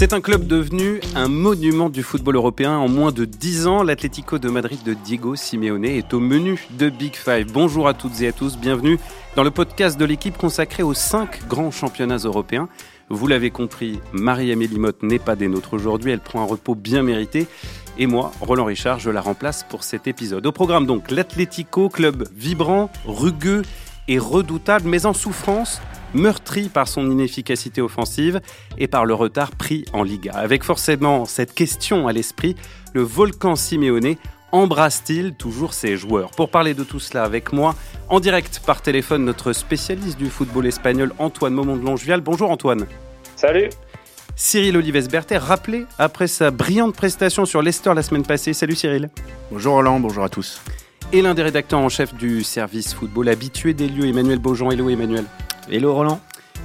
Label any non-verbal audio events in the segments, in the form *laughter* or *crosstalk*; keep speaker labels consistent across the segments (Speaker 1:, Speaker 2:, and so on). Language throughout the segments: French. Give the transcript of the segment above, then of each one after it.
Speaker 1: C'est un club devenu un monument du football européen en moins de 10 ans. L'Atlético de Madrid de Diego Simeone est au menu de Big Five. Bonjour à toutes et à tous, bienvenue dans le podcast de l'équipe consacré aux 5 grands championnats européens. Vous l'avez compris, Marie-Amélie Motte n'est pas des nôtres aujourd'hui, elle prend un repos bien mérité. Et moi, Roland Richard, je la remplace pour cet épisode. Au programme donc l'Atlético, club vibrant, rugueux et redoutable, mais en souffrance meurtri par son inefficacité offensive et par le retard pris en Liga. Avec forcément cette question à l'esprit, le volcan Simeone embrasse-t-il toujours ses joueurs? Pour parler de tout cela avec moi, en direct par téléphone, notre spécialiste du football espagnol, Antoine Momont de Longevial. Bonjour Antoine.
Speaker 2: Salut.
Speaker 1: Cyril Olives Berthet, rappelé après sa brillante prestation sur Leicester la semaine passée. Salut Cyril.
Speaker 3: Bonjour Roland, bonjour à tous.
Speaker 1: Et l'un des rédacteurs en chef du service football habitué des lieux, Emmanuel Beaujean. Hello Emmanuel.
Speaker 4: Hello Roland.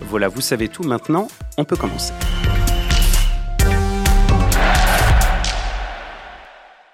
Speaker 1: Voilà, vous savez tout. Maintenant, on peut commencer.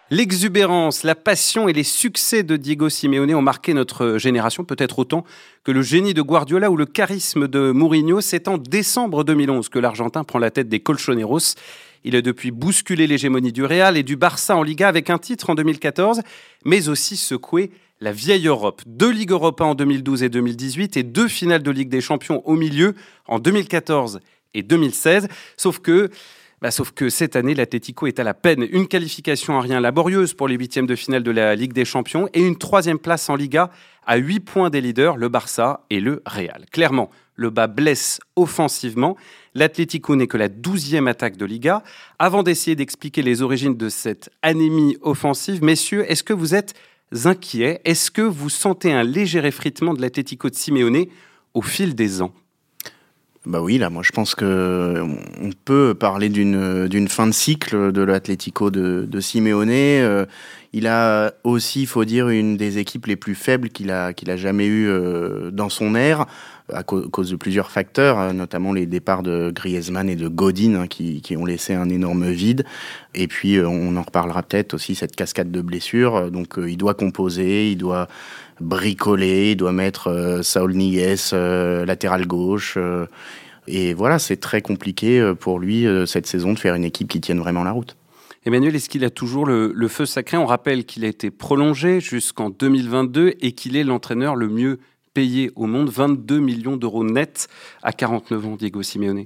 Speaker 1: L'exubérance, la passion et les succès de Diego Simeone ont marqué notre génération, peut-être autant que le génie de Guardiola ou le charisme de Mourinho. C'est en décembre 2011 que l'Argentin prend la tête des Colchoneros. Il a depuis bousculé l'hégémonie du Real et du Barça en Liga avec un titre en 2014, mais aussi secoué la vieille Europe. Deux Ligues Europa en 2012 et 2018 et deux finales de Ligue des Champions au milieu en 2014 et 2016. Sauf que, bah, sauf que cette année, l'Atlético est à la peine. Une qualification à rien laborieuse pour les huitièmes de finale de la Ligue des Champions et une troisième place en Liga à huit points des leaders, le Barça et le Real. Clairement, le bas blesse offensivement. L'Atlético n'est que la douzième attaque de Liga. Avant d'essayer d'expliquer les origines de cette anémie offensive, messieurs, est-ce que vous êtes inquiet. Est-ce que vous sentez un léger effritement de l'Atlético de Simeone au fil des ans?
Speaker 3: Bah oui, là, moi je pense que on peut parler d'une d'une fin de cycle de l'Atlético de, de Simeone. Euh, il a aussi, il faut dire, une des équipes les plus faibles qu'il a qu'il a jamais eu euh, dans son ère à cause de plusieurs facteurs, euh, notamment les départs de Griezmann et de Godin hein, qui, qui, ont laissé un énorme vide. Et puis, euh, on en reparlera peut-être aussi, cette cascade de blessures. Donc, euh, il doit composer, il doit bricoler, il doit mettre Saul Niguez latéral gauche. Et voilà, c'est très compliqué pour lui cette saison de faire une équipe qui tienne vraiment la route.
Speaker 1: Emmanuel, est-ce qu'il a toujours le, le feu sacré? On rappelle qu'il a été prolongé jusqu'en 2022 et qu'il est l'entraîneur le mieux payé au monde, 22 millions d'euros net à 49 ans, Diego Simeone.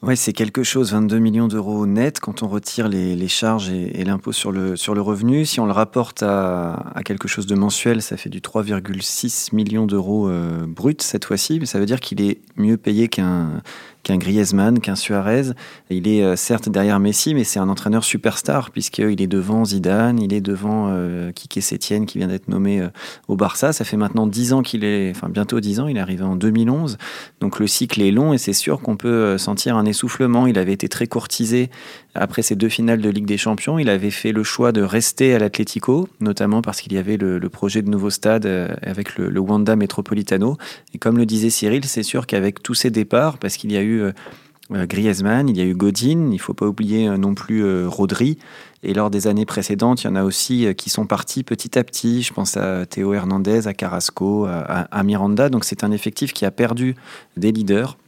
Speaker 4: Oui, c'est quelque chose, 22 millions d'euros net quand on retire les, charges et, l'impôt sur le, sur le revenu. Si on le rapporte à, quelque chose de mensuel, ça fait du 3,6 millions d'euros euh, brut cette fois-ci. Mais ça veut dire qu'il est mieux payé qu'un qu'un Griezmann, qu'un Suarez. Il est euh, certes derrière Messi, mais c'est un entraîneur superstar puisqu'il est devant Zidane, il est devant euh, Kike Sétienne qui vient d'être nommé euh, au Barça. Ça fait maintenant 10 ans qu'il est, enfin bientôt 10 ans, il est arrivé en 2011. Donc le cycle est long et c'est sûr qu'on peut euh, sentir un essoufflement. Il avait été très courtisé après ces deux finales de Ligue des Champions. Il avait fait le choix de rester à l'Atlético, notamment parce qu'il y avait le, projet de nouveau stade avec le, Wanda Metropolitano. Et comme le disait Cyril, c'est sûr qu'avec tous ces départs, parce qu'il y a eu euh, euh, Griezmann, il y a eu Godin, il ne faut pas oublier euh, non plus Rodri. Et lors des années précédentes, il y en a aussi qui sont partis petit à petit. Je pense à Théo Hernandez, à Carrasco, à, Miranda. Donc c'est un effectif qui a perdu des leaders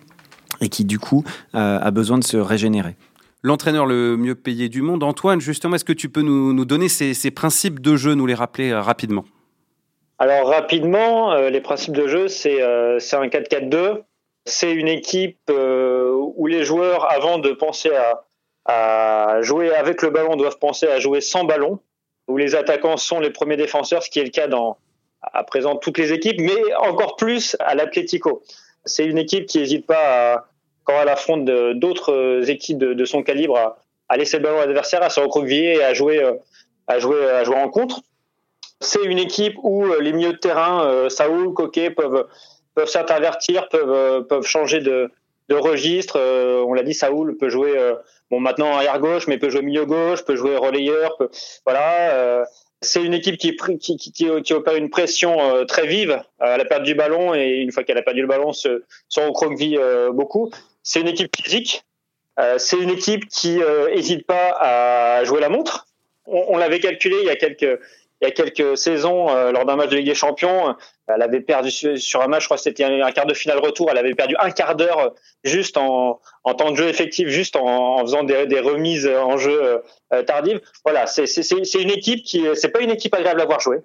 Speaker 4: et qui du coup a besoin de se régénérer.
Speaker 1: L'entraîneur le mieux payé du monde, Antoine, justement, est-ce que tu peux nous, donner ces, principes de jeu, nous les rappeler rapidement?
Speaker 2: Alors rapidement, les principes de jeu, c'est un 4-4-2 c'est une équipe euh, où les joueurs, avant de penser à, jouer avec le ballon, doivent penser à jouer sans ballon, où les attaquants sont les premiers défenseurs, ce qui est le cas dans à présent toutes les équipes, mais encore plus à l'Atlético. C'est une équipe qui n'hésite pas, elle affronte d'autres équipes de, son calibre, à, laisser le ballon à l'adversaire, à se recroqueviller et à jouer, à jouer, à jouer en contre. C'est une équipe où les milieux de terrain, euh, Saoul, Coquet, peuvent peuvent s'intervertir, peuvent, euh, peuvent changer de, de registre. Euh, on l'a dit, Saoul peut jouer, euh, bon maintenant arrière gauche, mais peut jouer milieu gauche, peut jouer relayeur. voilà. c'est une équipe qui, qui, qui, qui, opère une pression très vive à la perte du ballon et une fois qu'elle a perdu le ballon, se, se recroqueville beaucoup. C'est une équipe physique. c'est une équipe qui n'hésite pas à jouer la montre. On, l'avait calculé il y a quelques il y a quelques saisons, lors d'un match de Ligue des Champions, elle avait perdu sur un match, je crois que c'était un quart de finale retour, elle avait perdu un quart d'heure juste en, en temps de jeu effectif, juste en, en faisant des, des, remises en jeu tardives. Voilà, c'est une équipe qui, c'est pas une équipe agréable à voir jouer.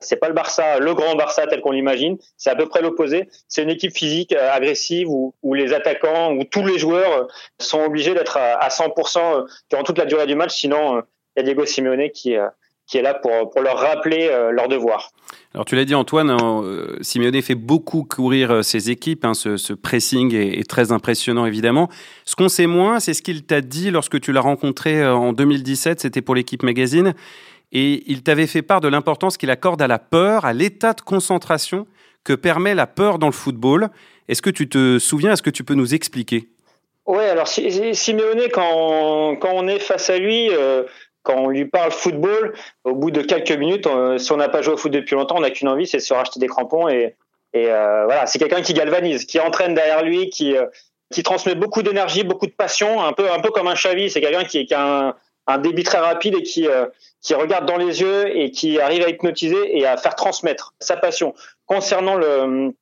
Speaker 2: C'est pas le Barça, le grand Barça tel qu'on l'imagine. C'est à peu près l'opposé. C'est une équipe physique euh, agressive où, les attaquants, où tous les joueurs euh, sont obligés d'être à, 100% euh, durant toute la durée du match. Sinon, il y a Diego Simeone qui, est là pour, leur rappeler leur devoir.
Speaker 1: Alors tu l'as dit Antoine, Simeone fait beaucoup courir ses équipes, hein, ce, pressing est, très impressionnant évidemment. Ce qu'on sait moins, c'est ce qu'il t'a dit lorsque tu l'as rencontré en 2017, c'était pour l'équipe magazine et il t'avait fait part de l'importance qu'il accorde à la peur, à l'état de concentration que permet la peur dans le football. Est-ce que tu te souviens, est-ce que tu peux nous expliquer?
Speaker 2: Oui, alors Simeone, quand, quand on est face à lui, euh, quand on lui parle football, au bout de quelques minutes, si on n'a pas joué au foot depuis longtemps, on n'a qu'une envie, c'est de se racheter des crampons. Et, euh, voilà, c'est quelqu'un qui galvanise, qui entraîne derrière lui, qui, euh, qui transmet beaucoup d'énergie, beaucoup de passion, un peu, un peu comme un Xavi. C'est quelqu'un qui, a un, un débit très rapide et qui, qui regarde dans les yeux et qui arrive à hypnotiser et à faire transmettre sa passion. Concernant le,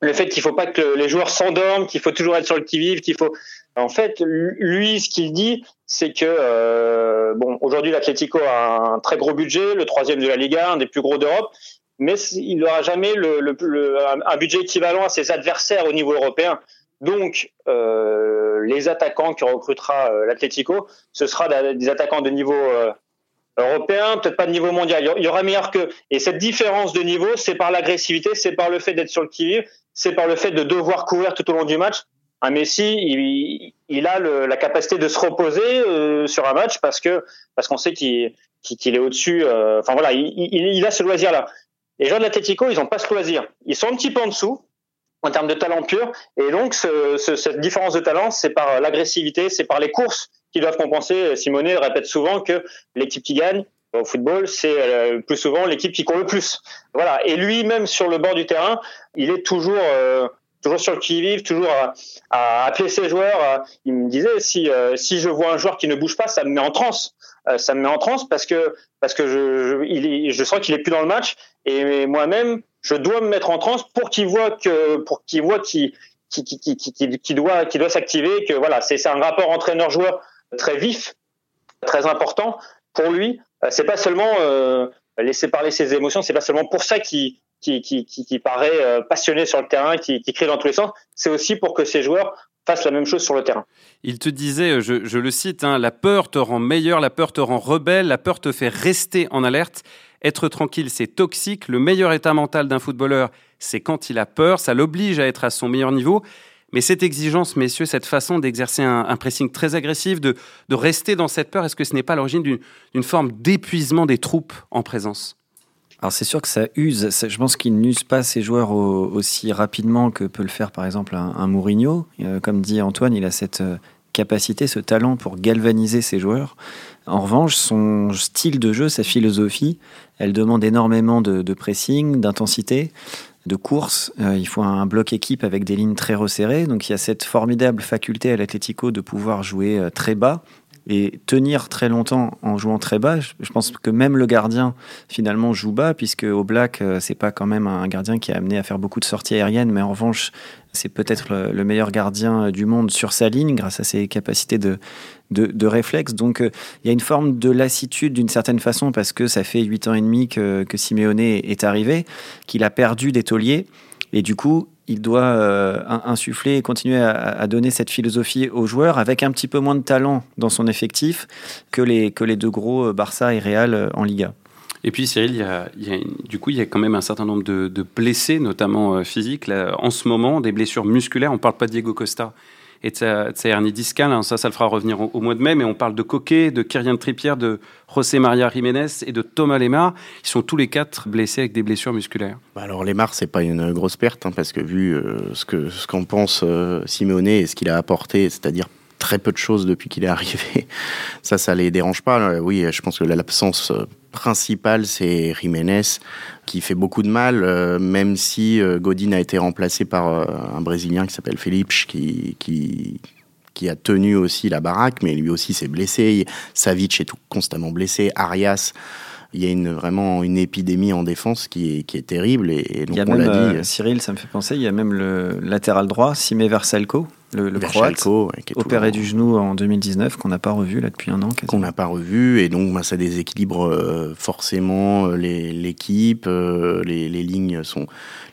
Speaker 2: le fait qu'il faut pas que les joueurs s'endorment, qu'il faut toujours être sur le qui-vive, qu'il faut. En fait, lui, ce qu'il dit, c'est que euh, bon, aujourd'hui, l'Atlético a un très gros budget, le troisième de la Liga, un des plus gros d'Europe, mais il n'aura jamais le, le, un budget équivalent à ses adversaires au niveau européen. Donc, euh, les attaquants que recrutera euh, l'Atlético, ce sera des attaquants de niveau euh, européen, peut-être pas de niveau mondial. Il y aura meilleur que. Et cette différence de niveau, c'est par l'agressivité, c'est par le fait d'être sur le qui c'est par le fait de devoir courir tout au long du match. Un Messi, il, a la capacité de se reposer sur un match parce que parce qu'on sait qu'il est au-dessus. Enfin voilà, il, il, a ce loisir-là. Les gens de l'Atlético, ils n'ont pas ce loisir. Ils sont un petit peu en dessous en termes de talent pur. Et donc, ce, ce, cette différence de talent, c'est par l'agressivité, c'est par les courses qui doivent compenser. Simone répète souvent que l'équipe qui gagne au football, c'est euh, plus souvent l'équipe qui court le plus. Voilà. Et lui, même sur le bord du terrain, il est toujours euh, toujours sur le qui-vive, toujours à, à, appeler ses joueurs. il me disait si euh, si je vois un joueur qui ne bouge pas, ça me met en transe. ça me met en transe parce que parce que je je, je sens qu'il est plus dans le match et moi-même je dois me mettre en transe pour qu'il voit qu'il voit qui, doit s'activer que voilà c'est un rapport entraîneur joueur très vif très important pour lui euh, c'est pas seulement euh, laisser parler ses émotions c'est pas seulement pour ça qu'il qui, paraît euh, passionné sur le terrain, qui, qui crie dans tous les sens, c'est aussi pour que ses joueurs fassent la même chose sur le terrain.
Speaker 1: Il te disait, je, je le cite, hein, la peur te rend meilleur, la peur te rend rebelle, la peur te fait rester en alerte. Être tranquille, c'est toxique. Le meilleur état mental d'un footballeur, c'est quand il a peur. Ça l'oblige à être à son meilleur niveau. Mais cette exigence, messieurs, cette façon d'exercer un, pressing très agressif, de, rester dans cette peur, est-ce que ce n'est pas l'origine d'une forme d'épuisement des troupes en présence?
Speaker 4: Alors c'est sûr que ça use. Je pense qu'il n'use pas ses joueurs aussi rapidement que peut le faire par exemple un, Mourinho. Euh, comme dit Antoine, il a cette euh, capacité, ce talent pour galvaniser ses joueurs. En revanche, son style de jeu, sa philosophie, elle demande énormément de, pressing, d'intensité, de course. Euh, il faut un bloc équipe avec des lignes très resserrées. Donc il y a cette formidable faculté à l'Atlético de pouvoir jouer euh, très bas, et tenir très longtemps en jouant très bas. Je pense que même le gardien finalement joue bas puisque au Black euh, c'est pas quand même un gardien qui est amené à faire beaucoup de sorties aériennes, mais en revanche c'est peut-être le meilleur gardien du monde sur sa ligne grâce à ses capacités de, de, réflexe. Donc euh, il y a une forme de lassitude d'une certaine façon parce que ça fait huit ans et demi que, que Simeone est arrivé, qu'il a perdu des tauliers. Et du coup, il doit euh, insuffler et continuer à, donner cette philosophie aux joueurs avec un petit peu moins de talent dans son effectif que les, que les deux gros euh, Barça et Real euh, en Liga.
Speaker 1: Et puis Cyril, il y a, du coup, il y a quand même un certain nombre de, blessés, notamment physiques. en ce moment, des blessures musculaires. On ne parle pas de Diego Costa et de sa, hernie discale. Hein. ça, ça le fera revenir au, mois de mai. Mais on parle de Coquet, de Kyrian Trippier, de José Maria Jiménez et de Thomas Lemar. Ils sont tous les quatre blessés avec des blessures musculaires.
Speaker 3: Bah alors Lemar, c'est pas une grosse perte hein, parce que vu euh, ce que ce qu'en pense euh, et ce qu'il a apporté, c'est-à-dire très peu de choses depuis qu'il est *laughs* arrivé. Ça, ça les dérange pas. Oui, je pense que l'absence euh, principale, c'est Jiménez, qui fait beaucoup de mal, euh, même si euh, Godin a été remplacé par un Brésilien qui s'appelle Felipe, qui, qui, qui a tenu aussi la baraque, mais lui aussi s'est blessé. Savic est tout constamment blessé. Arias il y a une, vraiment une épidémie en défense qui est, qui est terrible. Et,
Speaker 4: donc, on l'a dit. Cyril, ça me fait penser, il y a même le latéral droit, Simé Versalco, le, le croate, opéré du genou en 2019, qu'on n'a pas revu là depuis un an.
Speaker 3: Qu'on n'a pas revu, et donc bah, ça déséquilibre euh, forcément euh, l'équipe, euh, les, les, lignes sont,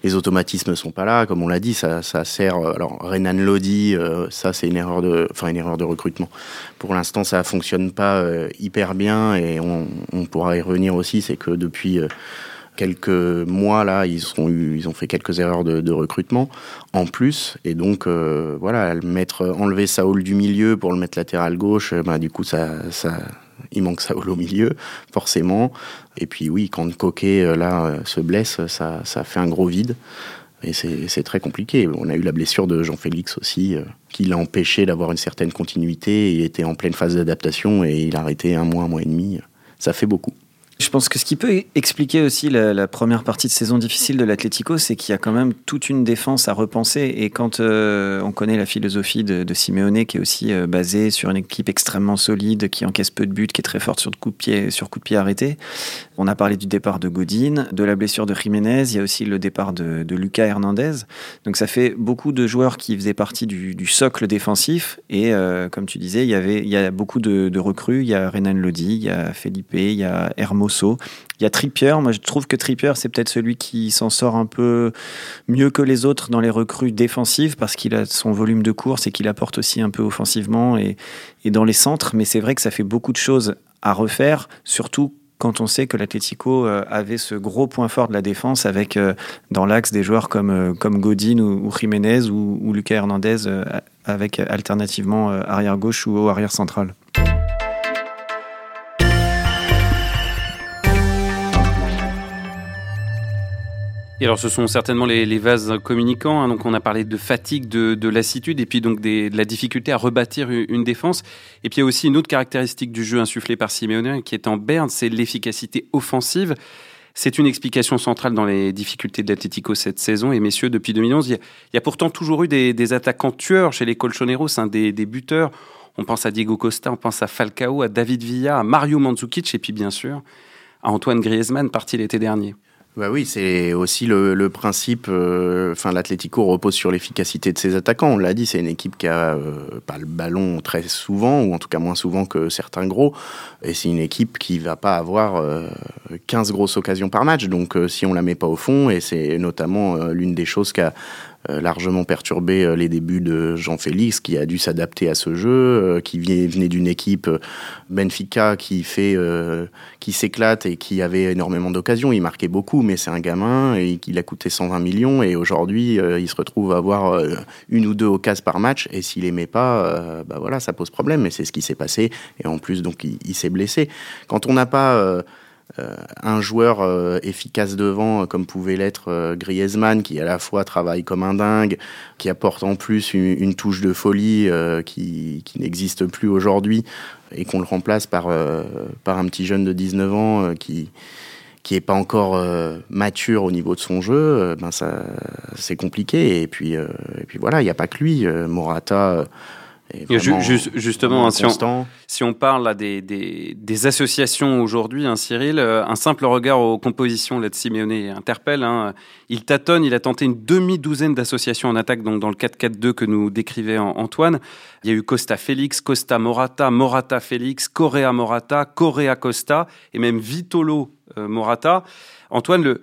Speaker 3: les automatismes sont pas là, comme on l'a dit, ça, ça, sert. Alors Renan Lodi, ça c'est une erreur de, enfin une erreur de recrutement. Pour l'instant, ça fonctionne pas hyper bien, et on, on, pourra y revenir aussi, c'est que depuis quelques mois là, ils ont fait quelques erreurs de, recrutement en plus, et donc euh, voilà, mettre enlever Saoul du milieu pour le mettre latéral gauche, bah, du coup ça, il manque Saoul au milieu forcément. Et puis oui, quand Coquet euh, là euh, se blesse, ça, ça fait un gros vide. Et c'est très compliqué. On a eu la blessure de Jean-Félix aussi, qui l'a empêché d'avoir une certaine continuité. Il était en pleine phase d'adaptation et il a arrêté un mois, un mois et demi. Ça fait beaucoup.
Speaker 4: Je pense que ce qui peut expliquer aussi la, première partie de saison difficile de l'Atlético, c'est qu'il y a quand même toute une défense à repenser. Et quand euh, on connaît la philosophie de, Simeone, qui est aussi euh, basée sur une équipe extrêmement solide, qui encaisse peu de buts, qui est très forte sur coup pied, sur coup de pied arrêté. On a parlé du départ de Godin, de la blessure de Jiménez. Il y a aussi le départ de, Lucas Hernandez. Donc ça fait beaucoup de joueurs qui faisaient partie du, socle défensif. Et euh, comme tu disais, il y avait, il y a beaucoup de, recrues. Il y a Renan Lodi, il y a Felipe, il y a Hermos il y a Trippier. Moi, je trouve que Trippier, c'est peut-être celui qui s'en sort un peu mieux que les autres dans les recrues défensives parce qu'il a son volume de course et qu'il apporte aussi un peu offensivement et, dans les centres. Mais c'est vrai que ça fait beaucoup de choses à refaire, surtout quand on sait que l'Atlético euh, avait ce gros point fort de la défense avec euh, dans l'axe des joueurs comme, euh, Godin ou, Jiménez ou, ou Lucas Hernandez avec alternativement arrière gauche ou arrière central.
Speaker 1: Alors, ce sont certainement les, vases communicants. Hein. donc, on a parlé de fatigue, de, lassitude, et puis donc de la difficulté à rebâtir une, défense. Et puis, il y a aussi une autre caractéristique du jeu insufflé par Simeone, qui est en berne, c'est l'efficacité offensive. C'est une explication centrale dans les difficultés de l'Atlético cette saison. Et messieurs, depuis 2011, il y a, pourtant toujours eu des, attaquants tueurs chez les Colchoneros, hein, des, des buteurs. On pense à Diego Costa, on pense à Falcao, à David Villa, à Mario Mandzukic, et puis bien sûr à Antoine Griezmann, parti l'été dernier.
Speaker 3: Bah oui, c'est aussi le, principe. Euh, enfin, l'Atlético repose sur l'efficacité de ses attaquants. On l'a dit, c'est une équipe qui a euh, pas le ballon très souvent, ou en tout cas moins souvent que certains gros. Et c'est une équipe qui va pas avoir 15 euh, grosses occasions par match. Donc, si on la met pas au fond, et c'est notamment l'une des choses qu'a largement perturbé euh, les débuts de Jean-Félix, qui a dû s'adapter à ce jeu, euh, qui venait d'une équipe Benfica qui fait, qui s'éclate et qui avait énormément d'occasions. Il marquait beaucoup, mais c'est un gamin et il a coûté 120 millions et aujourd'hui il se retrouve à avoir une ou deux occasions par match et s'il les pas, bah voilà, ça pose problème. Et c'est ce qui s'est passé et en plus donc il, il s'est blessé. Quand on n'a pas euh, un joueur euh, efficace devant, euh, comme pouvait l'être Griezmann, qui à la fois travaille comme un dingue, qui apporte en plus une, touche de folie qui, n'existe plus aujourd'hui, et qu'on le remplace par, par un petit jeune de 19 ans qui qui est pas encore mature au niveau de son jeu, ben ça c'est compliqué. Et puis et puis voilà il n'y a pas que lui Morata
Speaker 1: justement, hein, si, on, parle des, des, associations aujourd'hui, hein, Cyril, euh, un simple regard aux compositions là, de Simeone interpelle. Hein. il tâtonne, il a tenté une demi-douzaine d'associations en attaque donc dans le 4-4-2 que nous décrivait Antoine. Il y a eu Costa Félix, Costa Morata, Morata Félix, Correa Morata, Correa Costa et même Vitolo euh, Morata. Antoine, le,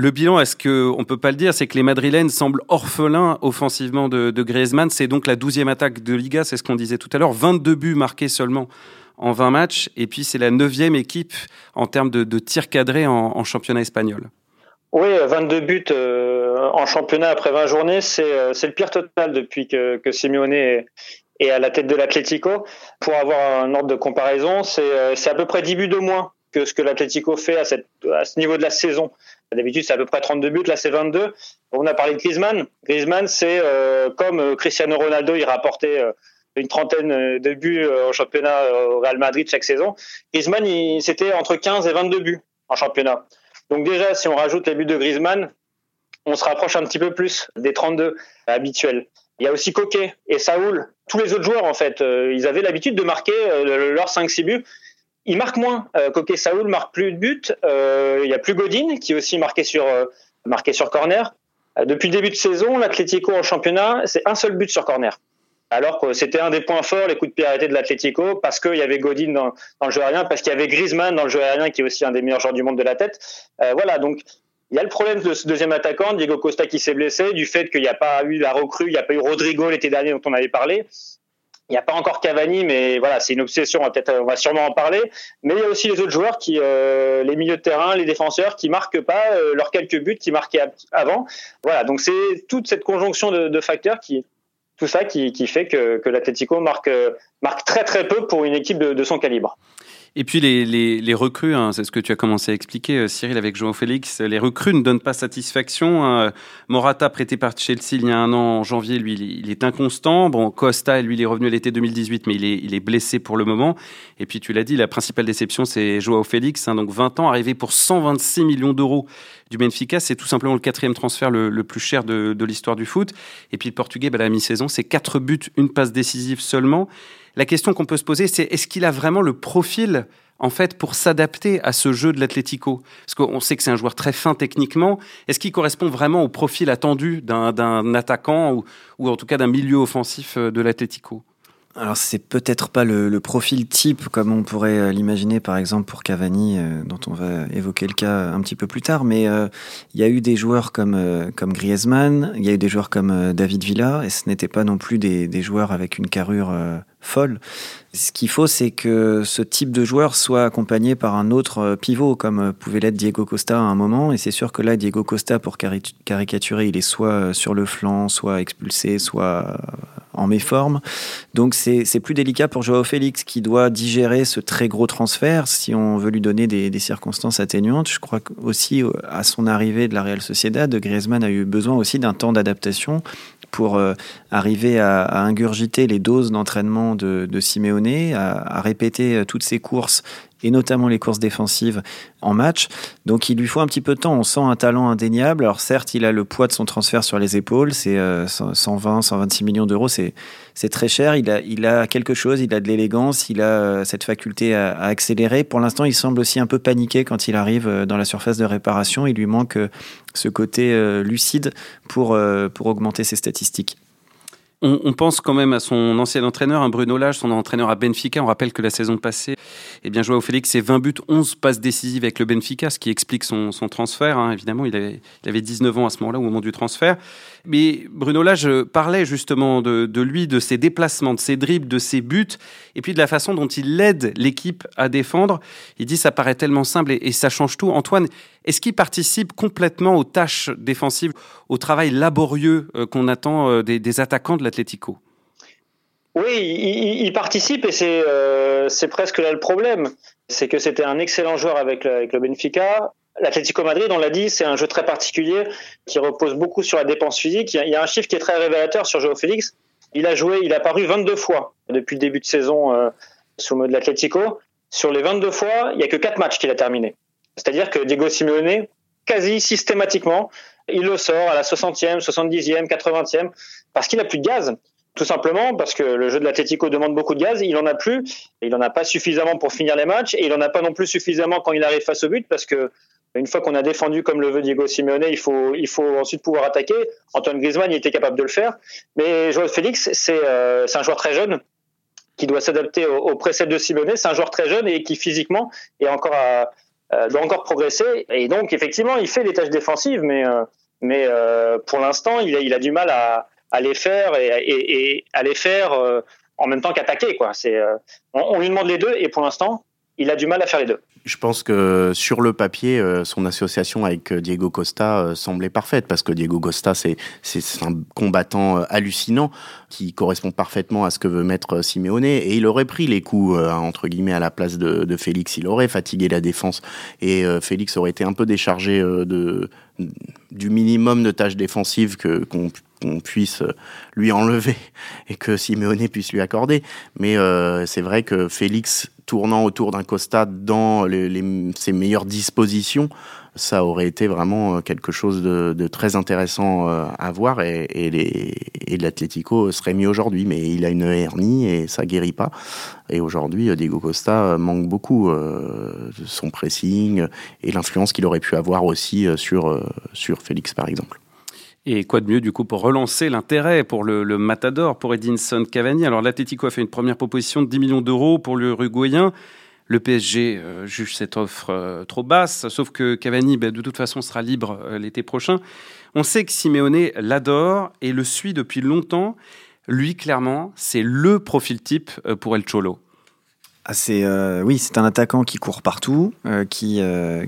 Speaker 1: le bilan, est-ce qu'on ne peut pas le dire, c'est que les Madrilènes semblent orphelins offensivement de, Griezmann. C'est donc la douzième attaque de Liga, c'est ce qu'on disait tout à l'heure. 22 buts marqués seulement en 20 matchs. Et puis c'est la neuvième équipe en termes de, de tirs cadrés en, championnat espagnol.
Speaker 2: Oui, 22 buts euh, en championnat après 20 journées, euh, c'est le pire total depuis que, Simeone est, à la tête de l'Atlético. Pour avoir un ordre de comparaison, c'est euh, à peu près 10 buts de moins que ce que l'Atlético fait à ce niveau de la saison. D'habitude, c'est à peu près 32 buts. Là, c'est 22. On a parlé de Griezmann. Griezmann, c'est euh, comme euh, Cristiano Ronaldo, il rapportait euh, une trentaine de buts en championnat au Real Madrid chaque saison. Griezmann, c'était entre 15 et 22 buts en championnat. Donc déjà, si on rajoute les buts de Griezmann, on se rapproche un petit peu plus des 32 habituels. Il y a aussi Coquet et Saoul. Tous les autres joueurs, en fait, ils avaient l'habitude de marquer leurs 5-6 buts il marque moins. Euh, Saoul marque plus de buts. Euh, il y a plus Godin qui aussi marqué sur euh, marqué sur corner. Euh, depuis le début de saison, l'Atlético en championnat, c'est un seul but sur corner. Alors que c'était un des points forts, les coups de pied arrêtés de l'Atlético, parce qu'il y avait Godin dans, dans, le jeu aérien, parce qu'il y avait Griezmann dans le jeu aérien, qui est aussi un des meilleurs joueurs du monde de la tête. Voilà, donc il y a le problème de ce deuxième attaquant, Diego Costa qui s'est blessé, du fait qu'il n'y a pas eu la recrue, il n'y a pas eu Rodrigo l'été dernier dont on avait parlé. Il n'y a pas encore Cavani, mais voilà, c'est une obsession. On va on va sûrement en parler. Mais il y a aussi les autres joueurs qui, euh, les milieux de terrain, les défenseurs, qui marquent pas euh, leurs quelques buts qui marquaient avant. Voilà, donc c'est toute cette conjonction de, de, facteurs qui, tout ça qui, qui fait que, que l'Atlético marque, marque très très peu pour une équipe de, de son calibre.
Speaker 1: Et puis les, recrues, hein, c'est ce que tu as commencé à expliquer, euh, Cyril, avec João Félix. Les recrues ne donnent pas satisfaction. Hein. Morata, prêté par Chelsea il y a un an, en janvier, lui, il est inconstant. Bon, Costa, lui, il est revenu l'été 2018, mais il est, il est blessé pour le moment. Et puis tu l'as dit, la principale déception, c'est João Félix. Hein, donc 20 ans, arrivé pour 126 millions d'euros du Benfica. C'est tout simplement le quatrième transfert le, plus cher de, l'histoire du foot. Et puis le Portugais, bah, la mi-saison, c'est quatre buts, une passe décisive seulement. La question qu'on peut se poser, c'est est-ce qu'il a vraiment le profil en fait, pour s'adapter à ce jeu de l'Atlético? Parce qu'on sait que c'est un joueur très fin techniquement. Est-ce qu'il correspond vraiment au profil attendu d'un attaquant ou, ou, en tout cas d'un milieu offensif de l'Atlético?
Speaker 4: Alors c'est peut-être pas le, le, profil type comme on pourrait l'imaginer par exemple pour Cavani euh, dont on va évoquer le cas un petit peu plus tard mais euh, il y a eu des joueurs comme euh, comme Griezmann, il y a eu des joueurs comme euh, David Villa et ce n'était pas non plus des, des, joueurs avec une carrure euh, folle. Ce qu'il faut, c'est que ce type de joueur soit accompagné par un autre pivot, comme pouvait l'être Diego Costa à un moment. Et c'est sûr que là, Diego Costa, pour cari caricaturer, il est soit sur le flanc, soit expulsé, soit en méforme. Donc c'est plus délicat pour Joao Félix, qui doit digérer ce très gros transfert, si on veut lui donner des, des circonstances atténuantes. Je crois aussi, à son arrivée de la Real Sociedad, Griezmann a eu besoin aussi d'un temps d'adaptation pour euh, arriver à, ingurgiter les doses d'entraînement de, de Simeone, à, à, répéter toutes ses courses et notamment les courses défensives en match. Donc il lui faut un petit peu de temps. On sent un talent indéniable. Alors certes, il a le poids de son transfert sur les épaules. C'est euh, 120, 126 millions d'euros. C'est c'est très cher. Il a, il a quelque chose. Il a de l'élégance. Il a euh, cette faculté à, accélérer. Pour l'instant, il semble aussi un peu paniqué quand il arrive euh, dans la surface de réparation. Il lui manque euh, ce côté lucide pour, pour augmenter ses statistiques.
Speaker 1: On, pense quand même à son ancien entraîneur, un Bruno Lage, son entraîneur à Benfica. On rappelle que la saison passée, eh bien, Joao Félix, c'est 20 buts, 11 passes décisives avec le Benfica, ce qui explique son, son transfert. Hein. Évidemment, il avait, il avait 19 ans à ce moment-là, au moment du transfert. Mais Bruno Lage parlait justement de, lui, de ses déplacements, de ses dribbles, de ses buts, et puis de la façon dont il aide l'équipe à défendre. Il dit ça paraît tellement simple et, et ça change tout. Antoine, est-ce qu'il participe complètement aux tâches défensives, au travail laborieux euh, qu'on attend euh, des, attaquants de l'Atlético?
Speaker 2: Oui, il, participe et c'est euh, presque là le problème. C'est que c'était un excellent joueur avec avec le Benfica. L'Atlético Madrid, on l'a dit, c'est un jeu très particulier qui repose beaucoup sur la dépense physique. Il y a un chiffre qui est très révélateur sur Joao Félix. Il a joué, il a paru 22 fois depuis le début de saison euh, sous le mode de l'Atlético. Sur les 22 fois, il n'y a que 4 matchs qu'il a terminé. C'est-à-dire que Diego Simeone, quasi systématiquement, il le sort à la 60e, 70e, 80e, parce qu'il a plus de gaz. Tout simplement parce que le jeu de l'Atlético demande beaucoup de gaz, il en a plus, il en a pas suffisamment pour finir les matchs, et il en a pas non plus suffisamment quand il arrive face au but, parce que une fois qu'on a défendu comme le veut Diego Simeone, il faut, il faut ensuite pouvoir attaquer. Antoine Griezmann, il était capable de le faire. Mais Joao Félix, c'est euh, un joueur très jeune qui doit s'adapter au, au de Simeone. C'est un joueur très jeune et qui physiquement est encore à, euh, doit encore progresser. Et donc, effectivement, il fait des tâches défensives, mais, euh, mais euh, pour l'instant, il a, il a du mal à, à les faire et, et, et à les faire euh, en même temps qu'attaquer. Quoi. C'est, on, on lui demande les deux et pour l'instant, il a du mal à faire les deux.
Speaker 3: Je pense que sur le papier, son association avec Diego Costa semblait parfaite parce que Diego Costa, c'est un combattant hallucinant qui correspond parfaitement à ce que veut mettre Simeone et il aurait pris les coups entre guillemets à la place de, Félix. Il aurait fatigué la défense et Félix aurait été un peu déchargé de, du minimum de tâches défensives qu'on puisse lui enlever *laughs* et que Simeone puisse lui accorder. Mais euh, c'est vrai que Félix tournant autour d'un Costa dans ses meilleures dispositions, ça aurait été vraiment euh, quelque chose de, très intéressant euh, à voir et, l'Atlético serait mis aujourd'hui. Mais il a une hernie et ça guérit pas. Et aujourd'hui, Diego Costa manque beaucoup de son pressing et l'influence qu'il aurait pu avoir aussi sur, sur Félix, par exemple.
Speaker 1: Et quoi de mieux du coup pour relancer l'intérêt pour le, Matador, pour Edinson Cavani? Alors l'Atlético a fait une première proposition de 10 millions d'euros pour l'Uruguayen. Le PSG euh, juge cette offre euh, trop basse, sauf que Cavani, ben, de toute façon, sera libre euh, l'été prochain. On sait que Simeone l'adore et le suit depuis longtemps. Lui, clairement, c'est le profil type pour El Cholo.
Speaker 4: Ah, c'est oui, c'est un attaquant qui court partout, qui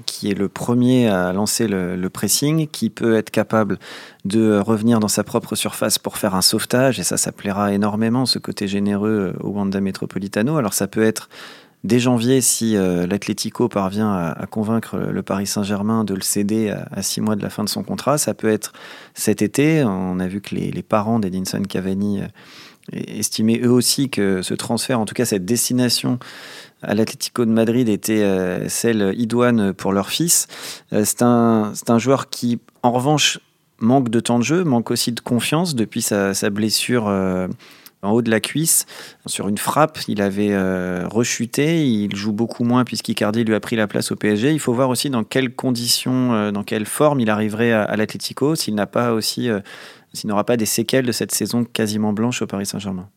Speaker 4: qui est le premier à lancer le, pressing, qui peut être capable de revenir dans sa propre surface pour faire un sauvetage et ça, ça plaira énormément ce côté généreux au Wanda Metropolitano. Alors ça peut être dès janvier, si euh, l'Atlético parvient à, convaincre le Paris Saint-Germain de le céder à, six mois de la fin de son contrat, ça peut être cet été. On a vu que les, parents d'Edinson Cavani euh, estimaient eux aussi que ce transfert, en tout cas cette destination à l'Atlético de Madrid était euh, celle idoine pour leur fils. c'est un, un joueur qui, en revanche, manque de temps de jeu, manque aussi de confiance depuis sa, blessure en haut de la cuisse, sur une frappe. Il avait euh, rechuté, il joue beaucoup moins puisqu'Icardi lui a pris la place au PSG. Il faut voir aussi dans quelles conditions, euh, dans quelle forme il arriverait à, l'Atlético, s'il n'a pas aussi, euh, s'il n'aura pas des séquelles de cette saison quasiment blanche au Paris Saint-Germain.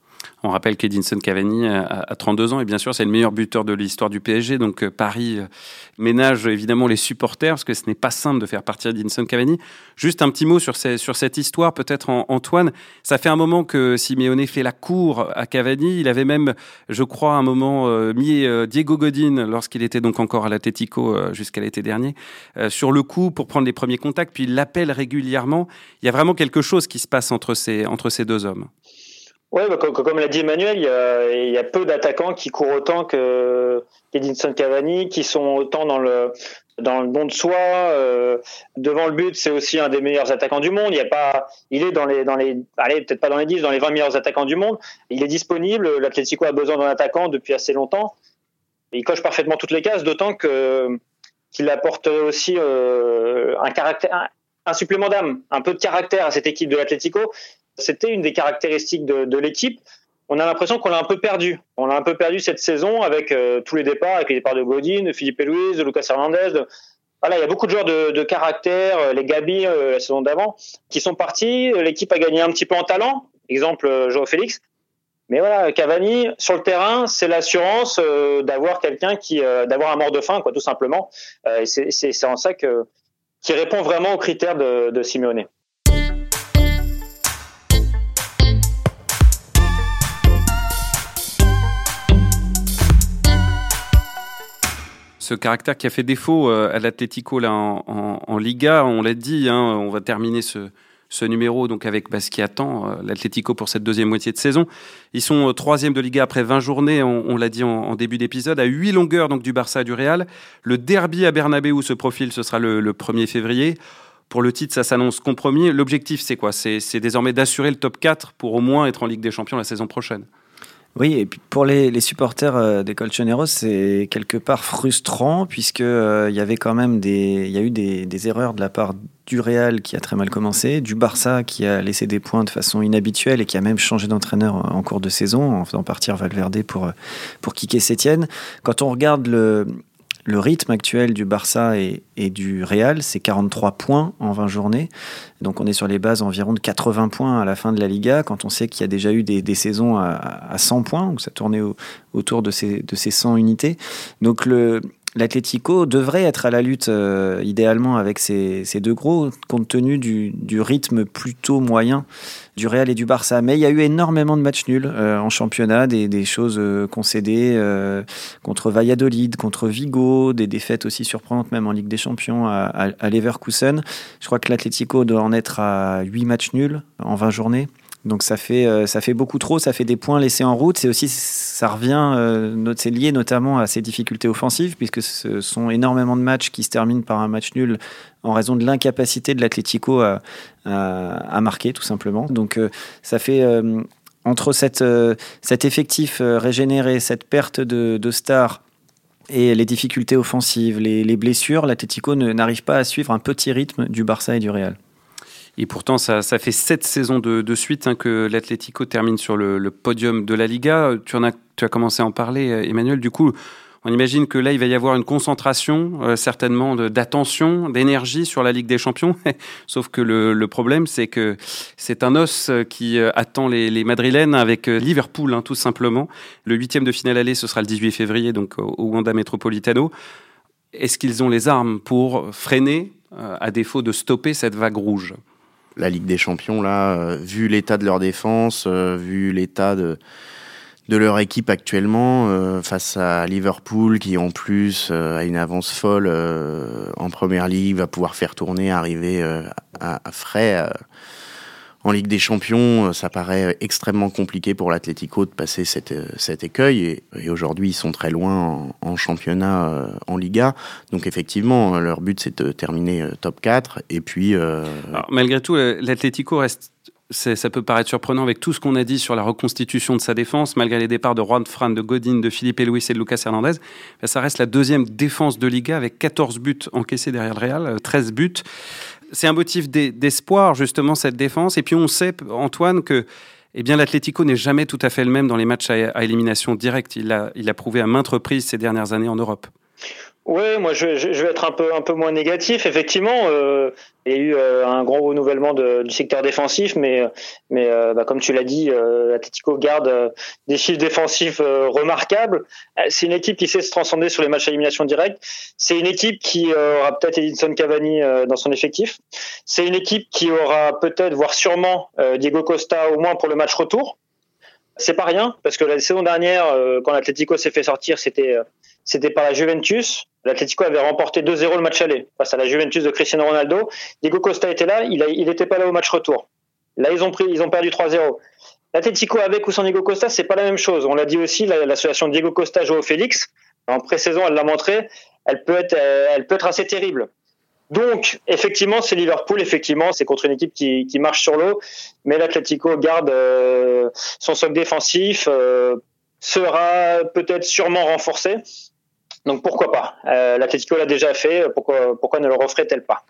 Speaker 1: On rappelle qu'Edinson Cavani a 32 ans et bien sûr c'est le meilleur buteur de l'histoire du PSG. Donc euh, Paris euh, ménage évidemment les supporters parce que ce n'est pas simple de faire partir Edinson Cavani. Juste un petit mot sur, cette histoire peut-être Antoine. Ça fait un moment que Simeone fait la cour à Cavani. Il avait même, je crois, un moment euh, mis Diego Godin lorsqu'il était donc encore à l'Atletico jusqu'à l'été dernier sur le coup pour prendre les premiers contacts. Puis il l'appelle régulièrement. Il y a vraiment quelque chose qui se passe entre ces deux hommes.
Speaker 2: Oui, bah, comme, l'a dit Emmanuel, il y a, peu d'attaquants qui courent autant que Edinson Cavani, qui sont autant dans le dans le bon de soi. Euh, devant le but, c'est aussi un des meilleurs attaquants du monde. Il a pas, il est dans les dans les, allez peut-être pas dans les 10, dans les 20 meilleurs attaquants du monde. Il est disponible. L'Atlético a besoin d'un attaquant depuis assez longtemps. Il coche parfaitement toutes les cases, d'autant que qu'il apporte aussi euh, un caractère, un supplément d'âme, un peu de caractère à cette équipe de l'Atlético. C'était une des caractéristiques de, l'équipe. On a l'impression qu'on l'a un peu perdu. On l'a un peu perdu cette saison avec euh, tous les départs, avec les départs de Godin, de Philippe Luis, de Lucas Hernandez. Voilà, il y a beaucoup de joueurs de, caractère, euh, les Gabi euh, la saison d'avant, qui sont partis. L'équipe a gagné un petit peu en talent. Exemple, Joao Félix. Mais voilà, Cavani sur le terrain, c'est l'assurance d'avoir quelqu'un qui, d'avoir un mort de faim, quoi, tout simplement. et c'est en ça que qui répond vraiment aux critères de, de Simeone.
Speaker 1: Ce caractère qui a fait défaut euh, à l'Atlético en, Liga. On l'a dit, hein, on va terminer ce, numéro donc avec ce qui attend euh, l'Atlético pour cette deuxième moitié de saison. Ils sont euh, troisième de Liga après 20 journées, on, l'a dit en, début d'épisode, à 8 longueurs donc du Barça et du Real. Le derby à Bernabeu se profile, ce sera le, le 1er février. Pour le titre, ça s'annonce compromis. L'objectif, c'est quoi? C'est désormais d'assurer le top 4 pour au moins être en Ligue des Champions la saison prochaine.
Speaker 4: Oui, et puis pour les, supporters euh, des Colchoneros, c'est quelque part frustrant puisque euh, y avait quand même des, il y a eu des, erreurs de la part du Real qui a très mal commencé, du Barça qui a laissé des points de façon inhabituelle et qui a même changé d'entraîneur en cours de saison en faisant partir Valverde pour pour Kike Sétienne. Quand on regarde le le rythme actuel du Barça et, du Real, c'est 43 points en 20 journées. Donc on est sur les bases environ de 80 points à la fin de la Liga, quand on sait qu'il y a déjà eu des, saisons à, 100 points, où ça tournait autour de ces, de ces 100 unités. Donc le, l'Atlético devrait être à la lutte euh, idéalement avec ces, deux gros, compte tenu du, rythme plutôt moyen du Real et du Barça. Mais il y a eu énormément de matchs nuls euh, en championnat, des, choses euh, concédées contre Valladolid, contre Vigo, des défaites aussi surprenantes même en Ligue des Champions à, à Leverkusen. Je crois que l'Atlético doit en être à 8 matchs nuls en 20 journées. Donc ça fait, euh, ça fait beaucoup trop, ça fait des points laissés en route. C'est aussi, ça revient, euh, c'est lié notamment à ces difficultés offensives, puisque ce sont énormément de matchs qui se terminent par un match nul en raison de l'incapacité de l'Atlético à, marquer, tout simplement. Donc euh, ça fait entre cet effectif régénéré, cette perte de, de stars et les difficultés offensives, les, les blessures, l'Atlético n'arrive pas à suivre un petit rythme du Barça et du Real.
Speaker 1: Et pourtant, ça, fait sept saisons de, suite hein, que l'Atlético termine sur le, podium de la Liga. Tu, as, commencé à en parler, Emmanuel. Du coup, on imagine que là, il va y avoir une concentration, euh, certainement, d'attention, d'énergie sur la Ligue des Champions. *laughs* Sauf que le, problème, c'est que c'est un os qui euh, attend les, Madrilènes avec euh, Liverpool, hein, tout simplement. Le huitième de finale aller, ce sera le 18 février, donc au Wanda Metropolitano. Est-ce qu'ils ont les armes pour freiner, à défaut de stopper cette vague rouge?
Speaker 3: La Ligue des Champions, là, vu l'état de leur défense, vu l'état de leur équipe actuellement euh, face à Liverpool qui en plus euh, a une avance folle euh, en première ligue va pouvoir faire tourner arriver à, frais en Ligue des Champions ça paraît extrêmement compliqué pour l'Atlético de passer cette, cet écueil et, aujourd'hui ils sont très loin en, championnat en Liga donc effectivement leur but c'est de terminer top 4 et puis
Speaker 1: malgré tout l'Atlético reste ça peut paraître surprenant avec tout ce qu'on a dit sur la reconstitution de sa défense, malgré les départs de Juan Fran, de Godin, de Philippe Luis et de Lucas Hernandez. Ça reste la deuxième défense de Liga avec 14 buts encaissés derrière le Real, 13 buts. C'est un motif d'espoir, justement, cette défense. Et puis on sait, Antoine, que eh bien, l'Atlético n'est jamais tout à fait le même dans les matchs à, élimination directe. Il a, il a prouvé à maintes reprises ces dernières années en Europe.
Speaker 2: Oui, moi je, je, vais être un peu un peu moins négatif. Effectivement, euh, il y a eu euh, un grand renouvellement de, du secteur défensif, mais mais euh, bah, comme tu l'as dit, euh, l'Atletico garde euh, des chiffres défensifs euh, remarquables. C'est une équipe qui sait se transcender sur les matchs à élimination directe. C'est une équipe qui aura peut-être Edinson Cavani dans son effectif. C'est une équipe qui aura peut-être, voire sûrement, Diego Costa au moins pour le match retour. C'est pas rien parce que la saison dernière, quand l'Atlético s'est fait sortir, c'était c'était par la Juventus. L'Atlético avait remporté 2-0 le match aller face à la Juventus de Cristiano Ronaldo. Diego Costa était là, il n'était pas là au match retour. Là, ils ont pris, ils ont perdu 3-0. L'Atlético avec ou sans Diego Costa, c'est pas la même chose. On l'a dit aussi, l'association Diego Costa Joao Félix, en pré-saison, elle l'a montré, elle peut être, elle peut être assez terrible. Donc, effectivement, c'est Liverpool, effectivement, c'est contre une équipe qui, qui marche sur l'eau, mais l'Atlético garde euh, son socle défensif, euh, sera peut-être sûrement renforcé. Donc pourquoi pas? Euh, L'Atlético l'a déjà fait, pourquoi, pourquoi ne le referait-elle pas?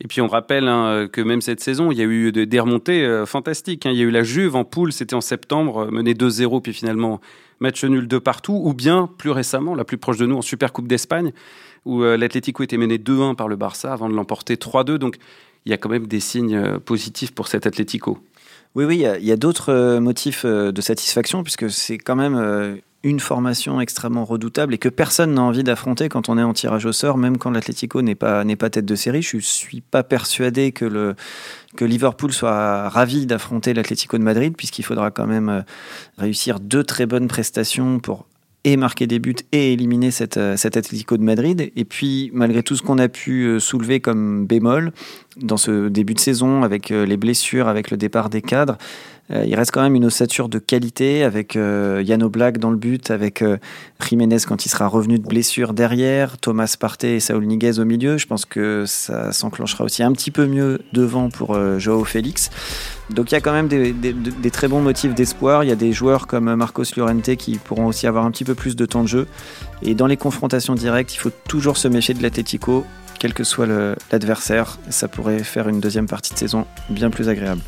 Speaker 1: Et puis on rappelle hein, que même cette saison, il y a eu des remontées euh, fantastiques. Hein. Il y a eu la Juve en poule, c'était en septembre, euh, mené 2-0, puis finalement match nul de partout. Ou bien, plus récemment, la plus proche de nous, en Super Coupe d'Espagne, où euh, l'Atlético était mené 2-1 par le Barça avant de l'emporter 3-2. Donc il y a quand même des signes euh, positifs pour cet Atlético.
Speaker 4: Oui, oui, il y a, d'autres euh, motifs euh, de satisfaction, puisque c'est quand même euh, une formation extrêmement redoutable et que personne n'a envie d'affronter quand on est en tirage au sort, même quand l'Atlético n'est pas, pas tête de série. Je ne suis pas persuadé que, le, que Liverpool soit ravi d'affronter l'Atlético de Madrid, puisqu'il faudra quand même réussir deux très bonnes prestations pour et marquer des buts et éliminer cette, cet Atlético de Madrid. Et puis, malgré tout ce qu'on a pu soulever comme bémol dans ce début de saison, avec les blessures, avec le départ des cadres, euh, il reste quand même une ossature de qualité avec euh, Yano Black dans le but, avec euh, Jiménez quand il sera revenu de blessure derrière, Thomas Partey et Saul Niguez au milieu. Je pense que ça s'enclenchera aussi un petit peu mieux devant pour euh, Joao Félix. Donc il y a quand même des, des, des très bons motifs d'espoir. Il y a des joueurs comme Marcos Llorente qui pourront aussi avoir un petit peu plus de temps de jeu. Et dans les confrontations directes, il faut toujours se méfier de l'Atletico, quel que soit l'adversaire. Ça pourrait faire une deuxième partie de saison bien plus agréable.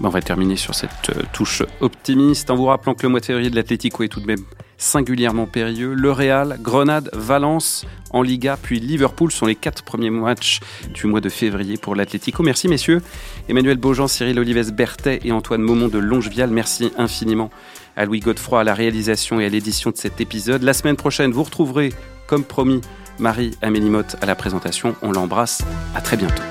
Speaker 1: On va terminer sur cette touche optimiste en vous rappelant que le mois de février de l'Atlético est tout de même singulièrement périlleux. Le Real, Grenade, Valence en Liga, puis Liverpool sont les quatre premiers matchs du mois de février pour l'Atlético. Merci messieurs. Emmanuel Beaujean, Cyril Olives Berthet et Antoine Maumont de Longevial, merci infiniment à Louis Godefroy à la réalisation et à l'édition de cet épisode. La semaine prochaine, vous retrouverez, comme promis, Marie-Amélie Motte à la présentation. On l'embrasse. À très bientôt.